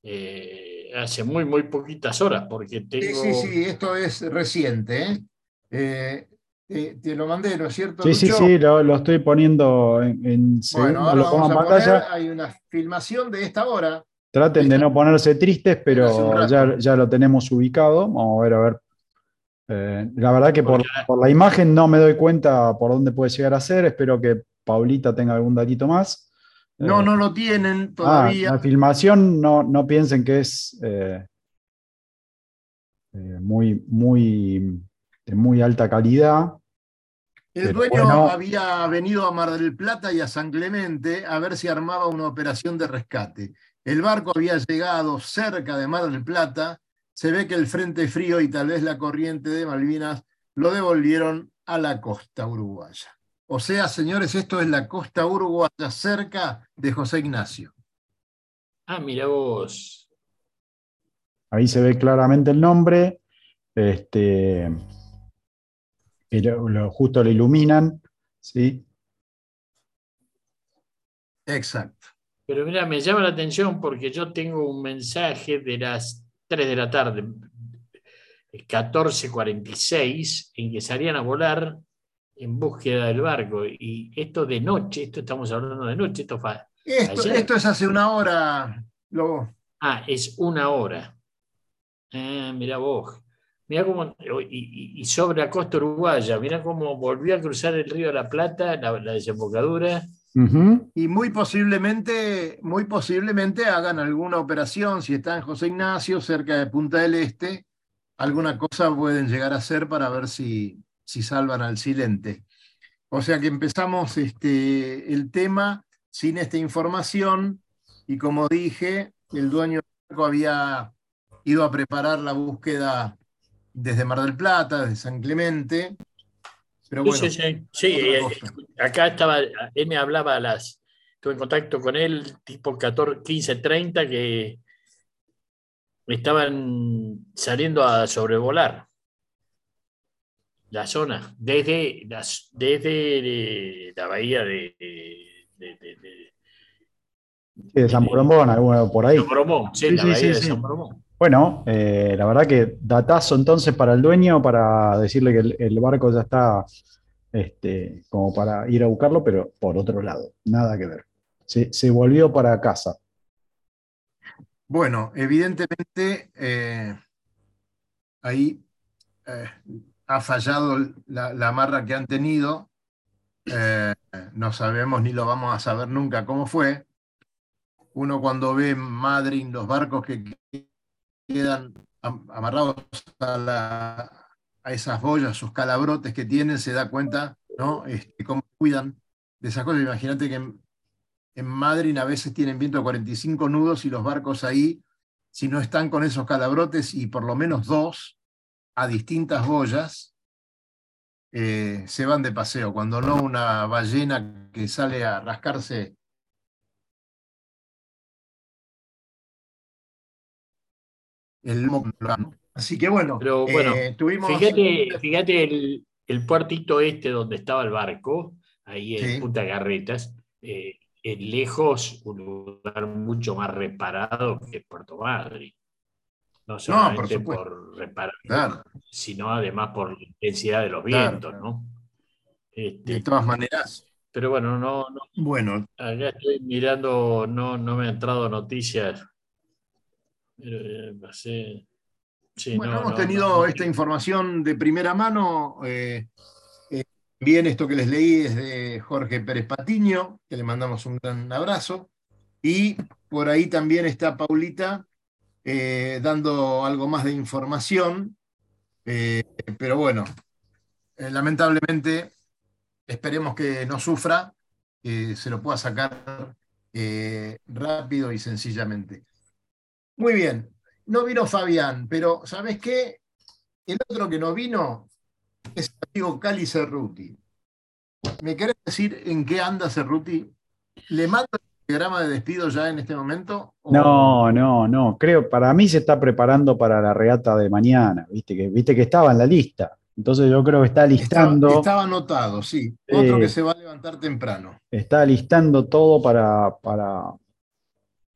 eh, hace muy, muy poquitas horas, porque tengo... Sí, sí, sí, esto es reciente. ¿eh? eh te, lo mandé, ¿no es cierto? Sí, sí, sí, lo, estoy poniendo en, Bueno, ahora vamos a poner, hay una filmación de esta hora. Traten de no ponerse tristes, pero ya, ya, lo tenemos ubicado. Vamos a ver, a ver. Eh, la verdad que por, por, la imagen no me doy cuenta por dónde puede llegar a ser. Espero que Paulita tenga algún datito más. No, eh, no lo tienen todavía. Ah, la filmación no, no piensen que es eh, muy, muy, de muy alta calidad. El dueño había venido a Mar del Plata y a San Clemente a ver si armaba una operación de rescate. El barco había llegado cerca de Mar del Plata. Se ve que el frente frío y tal vez la corriente de Malvinas lo devolvieron a la costa uruguaya. O sea, señores, esto es la costa uruguaya cerca de José Ignacio. Ah, mira vos. Ahí se ve claramente el nombre. Este, justo lo iluminan, ¿sí? Exacto. Pero mira, me llama la atención porque yo tengo un mensaje de las 3 de la tarde, 14.46, en que salían a volar en búsqueda del barco. Y esto de noche, esto estamos hablando de noche, esto fue. Esto, es hace una hora, Lobo. Ah, es una hora. Ah, mira vos. Mira cómo, y, sobre la costa uruguaya, mira cómo volvió a cruzar el río de la Plata, la, desembocadura. Y muy posiblemente, muy posiblemente hagan alguna operación, si está en José Ignacio, cerca de Punta del Este, alguna cosa pueden llegar a hacer para ver si, si salvan al silente. O sea que empezamos este, el tema sin esta información y como dije, el dueño había ido a preparar la búsqueda desde Mar del Plata, desde San Clemente. Pero bueno, sí, sí, sí. Eh, acá estaba, él me hablaba a las, estuve en contacto con él tipo 14, 15, 30 que estaban saliendo a sobrevolar la zona desde, las, desde la bahía de, de, de, de San Boromón, por ahí. San Boromón, sí, la bahía de San Boromón. Bueno, eh, la verdad que datazo entonces para el dueño para decirle que el, barco ya está este, como para ir a buscarlo, pero por otro lado, nada que ver. Se, volvió para casa. Bueno, evidentemente eh, ahí eh, ha fallado la, amarra que han tenido. no sabemos ni lo vamos a saber nunca cómo fue. Uno cuando ve en Madrid los barcos que quedan amarrados a, esas boyas, sus calabrotes que tienen, se da cuenta, ¿no? Este, cómo cuidan de esas cosas. Imagínate que en, Madrid a veces tienen viento a 45 nudos y los barcos ahí, si no están con esos calabrotes y por lo menos dos a distintas boyas, eh, se van de paseo. Cuando no una ballena que sale a rascarse el Así que bueno, Pero, bueno eh, tuvimos... fíjate, fíjate el, puertito este donde estaba el barco, ahí en Punta Garretas, eh, es lejos un lugar mucho más reparado que Puerto Madryn. No solamente por, reparar, sino además por la intensidad de los vientos, ¿no? Este, de todas maneras. Pero bueno, no, Bueno. Acá estoy mirando, no, no me han entrado noticias. Eh, bueno, hemos tenido esta información de primera mano. Eh, eh, bien, esto que les leí es de Jorge Pérez Patiño, que le mandamos un gran abrazo. Y por ahí también está Paulita dando algo más de información. pero bueno, lamentablemente Esperemos que no sufra, que se lo pueda sacar eh, rápido y sencillamente. Muy bien, no vino Fabián, pero ¿sabes qué? El otro que no vino es el amigo Cali Cerruti. ¿Me querés decir en qué anda Cerruti? ¿Le mando el programa de despido ya en este momento? No, no, no. Creo, para mí se está preparando para la regata de mañana. Viste que, viste que estaba en la lista. Entonces yo creo que está listando. Estaba, anotado, sí. Otro que se va a levantar temprano. Está listando todo para. para...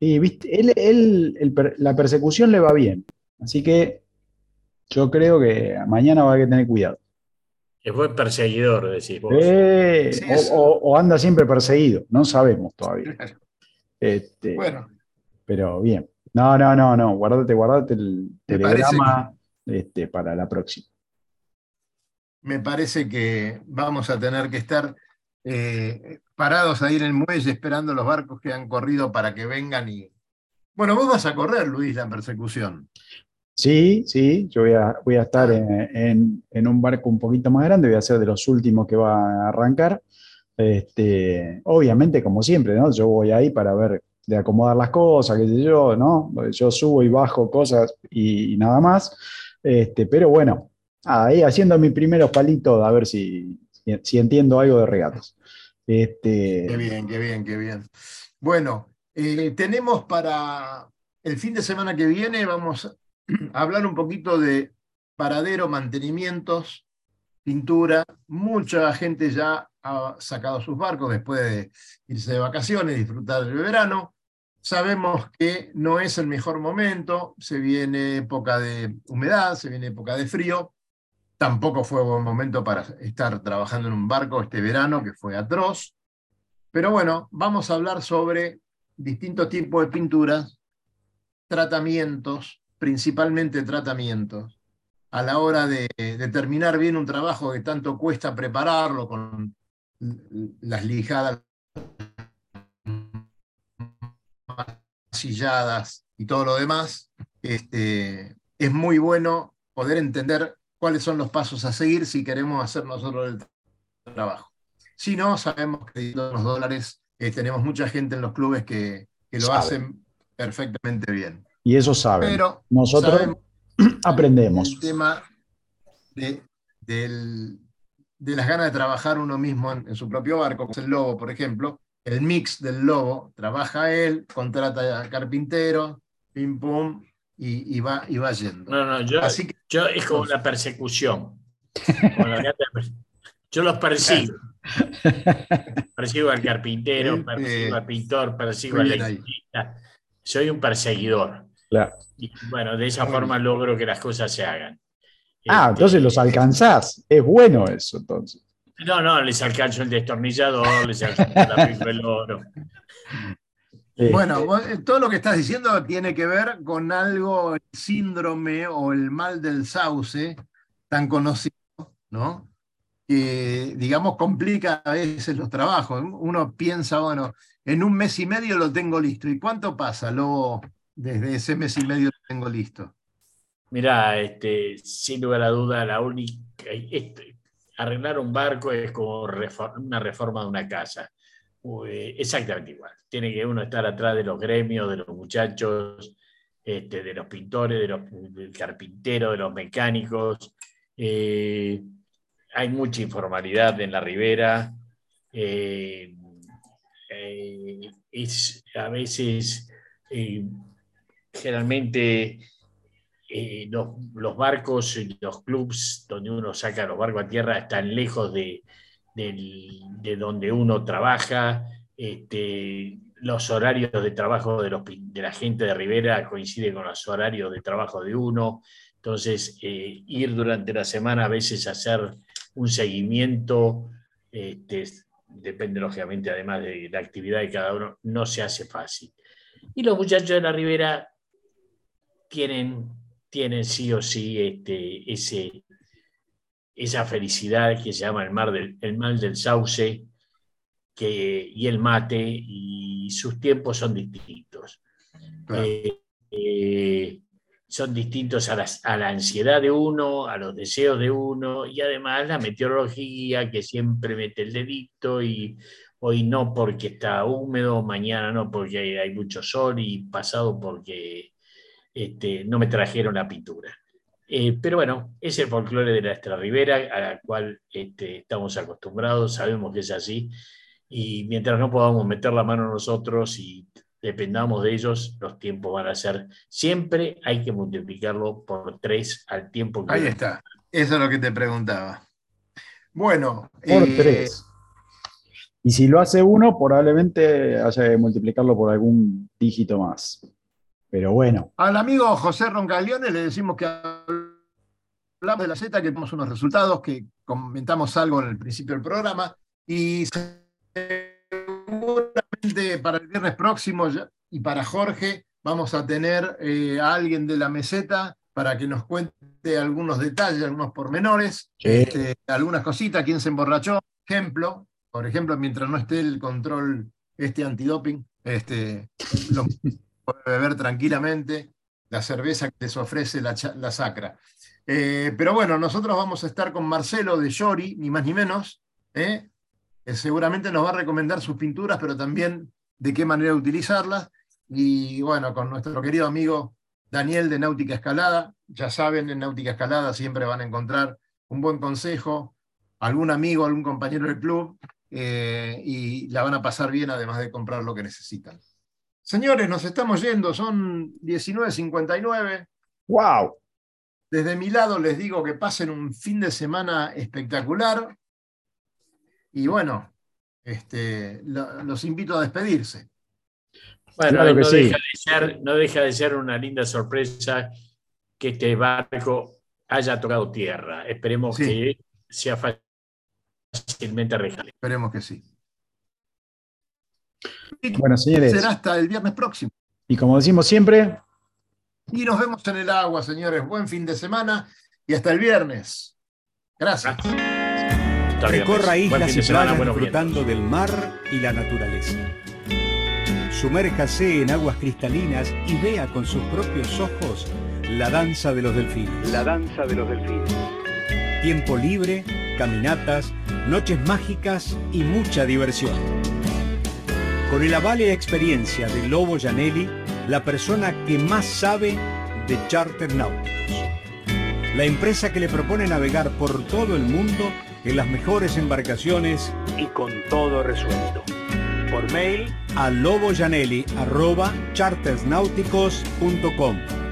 Y viste, él, la persecución le va bien. Así que yo creo que mañana va a que tener cuidado. Es buen perseguidor, decís vos. Eh, o, anda siempre perseguido, no sabemos todavía. Este, bueno. Pero bien. No, no, no, no. Guardate, guardate el telegrama este, para la próxima me parece que vamos a tener que estar eh, parados ahí en el muelle esperando los barcos que han corrido para que vengan y... Bueno, vos vas a correr, Luis, la persecución. Sí, sí, yo voy a, voy a estar ah. en, un barco un poquito más grande, voy a ser de los últimos que va a arrancar. Este, obviamente, como siempre, ¿no? Yo voy ahí para ver de acomodar las cosas, qué sé yo, ¿no? Yo subo y bajo cosas y, nada más. Este, pero bueno, ahí haciendo mis primeros palitos, a ver si, si, entiendo algo de regatas. Este... Qué bien, qué bien, qué bien. Bueno, eh, tenemos para el fin de semana que viene, vamos a hablar un poquito de paradero, mantenimientos, pintura. Mucha gente ya ha sacado sus barcos después de irse de vacaciones, disfrutar del verano. Sabemos que no es el mejor momento, se viene época de humedad, se viene época de frío, Tampoco fue buen momento para estar trabajando en un barco este verano, que fue atroz. Pero bueno, vamos a hablar sobre distintos tipos de pinturas, tratamientos, principalmente tratamientos, a la hora de, terminar bien un trabajo que tanto cuesta prepararlo con las lijadas silladas y todo lo demás, este, es muy bueno poder entender cuáles son los pasos a seguir si queremos hacer nosotros el trabajo. Si no, sabemos que los dólares eh, tenemos mucha gente en los clubes que, lo hacen perfectamente bien. Y eso saben. Pero nosotros aprendemos. El tema de, las ganas de trabajar uno mismo en, su propio barco, como es el lobo, por ejemplo, el mix del lobo, trabaja él, contrata a carpintero, pim pum, y, va, y va yendo. No, no, yo, Así que, yo es como la persecución. yo los persigo. persigo al carpintero, persigo al pintor, persigo al electricista. Soy un perseguidor. Y bueno, de esa forma logro que las cosas se hagan. Ah, este, entonces los alcanzás. Es bueno eso, entonces. No, no, les alcanzo el destornillador, les alcanzo la del oro. Bueno, eh, todo lo que estás diciendo tiene que ver con algo, el síndrome o el mal del sauce, tan conocido, ¿no? Que, digamos, complica a veces los trabajos. Uno piensa, bueno, en un mes y medio lo tengo listo. ¿Y cuánto pasa luego desde ese mes y medio lo tengo listo? Mira, este, sin lugar a duda, la única. Este, arreglar un barco es como una reforma de una casa exactamente igual. Tiene que uno estar atrás de los gremios, de los muchachos, este, de los pintores, de los, del carpintero, de los mecánicos. Eh, hay mucha informalidad en la ribera. Eh, eh, a veces, generalmente, los, los, barcos, los clubs donde uno saca los barcos a tierra están lejos de, de donde uno trabaja, este, los horarios de trabajo de, de, la gente de Rivera coinciden con los horarios de trabajo de uno. Entonces, eh, ir durante la semana a veces a hacer un seguimiento, este, depende lógicamente además de la actividad de cada uno, no se hace fácil. Y los muchachos de la Ribera tienen, tienen sí o sí este, ese, esa felicidad que se llama el, mar del, el mal del sauce que, y el mate, y sus tiempos son distintos. Eh, eh, son distintos a, a, la ansiedad de uno, a los deseos de uno y además la meteorología que siempre mete el dedito y hoy no porque está húmedo, mañana no porque hay mucho sol y pasado porque este, no me trajeron la pintura. Eh, pero bueno, es el folclore de nuestra ribera a la cual este, estamos acostumbrados, sabemos que es así y mientras no podamos meter la mano nosotros y dependamos de ellos, los tiempos van a ser. Siempre hay que multiplicarlo por tres al tiempo que. Ahí está. Eso es lo que te preguntaba. Bueno. Por eh, tres. Y si lo hace uno, probablemente haya que multiplicarlo por algún dígito más. Pero bueno. Al amigo José Roncalione le decimos que hablamos de la Z, que tenemos unos resultados, que comentamos algo en el principio del programa. Y seguramente para el viernes próximo y para Jorge vamos a tener eh, a alguien de la meseta para que nos cuente algunos detalles, algunos pormenores, este, algunas cositas, quién se emborrachó, ejemplo, por ejemplo, mientras no esté el control este antidoping, este, lo puede beber tranquilamente, la cerveza que les ofrece la, sacra. Eh, pero bueno, nosotros vamos a estar con Marcelo de Yori, ni más ni menos, ¿eh? seguramente nos va a recomendar sus pinturas, pero también de qué manera utilizarlas. Y bueno, con nuestro querido amigo Daniel de Náutica Escalada, ya saben, en Náutica Escalada siempre van a encontrar un buen consejo, algún amigo, algún compañero del club, eh, y la van a pasar bien además de comprar lo que necesitan. Señores, nos estamos yendo, son 19.59. ¡Wow! Desde mi lado les digo que pasen un fin de semana espectacular. Y bueno, este, los invito a despedirse. Bueno, no, deja de ser, no deja de ser una linda sorpresa que este barco haya tocado tierra. Esperemos que sea fácilmente arreglable. Esperemos que sí. Bueno, señores. Será hasta el viernes próximo. Y como decimos siempre. Y nos vemos en el agua, señores. Buen fin de semana y hasta el viernes. Gracias. Recorra islas y playas disfrutando del mar y la naturaleza. Sumérjase en aguas cristalinas y vea con sus propios ojos la danza de los delfines. La danza de los delfines. Tiempo libre, caminatas, noches mágicas y mucha diversión. Con el aval y experiencia de Lobo Janelli, la persona que más sabe de charter náuticos. La empresa que le propone navegar por todo el mundo en las mejores embarcaciones y con todo resuelto. Por mail a loboyanelli.chartersnáuticos.com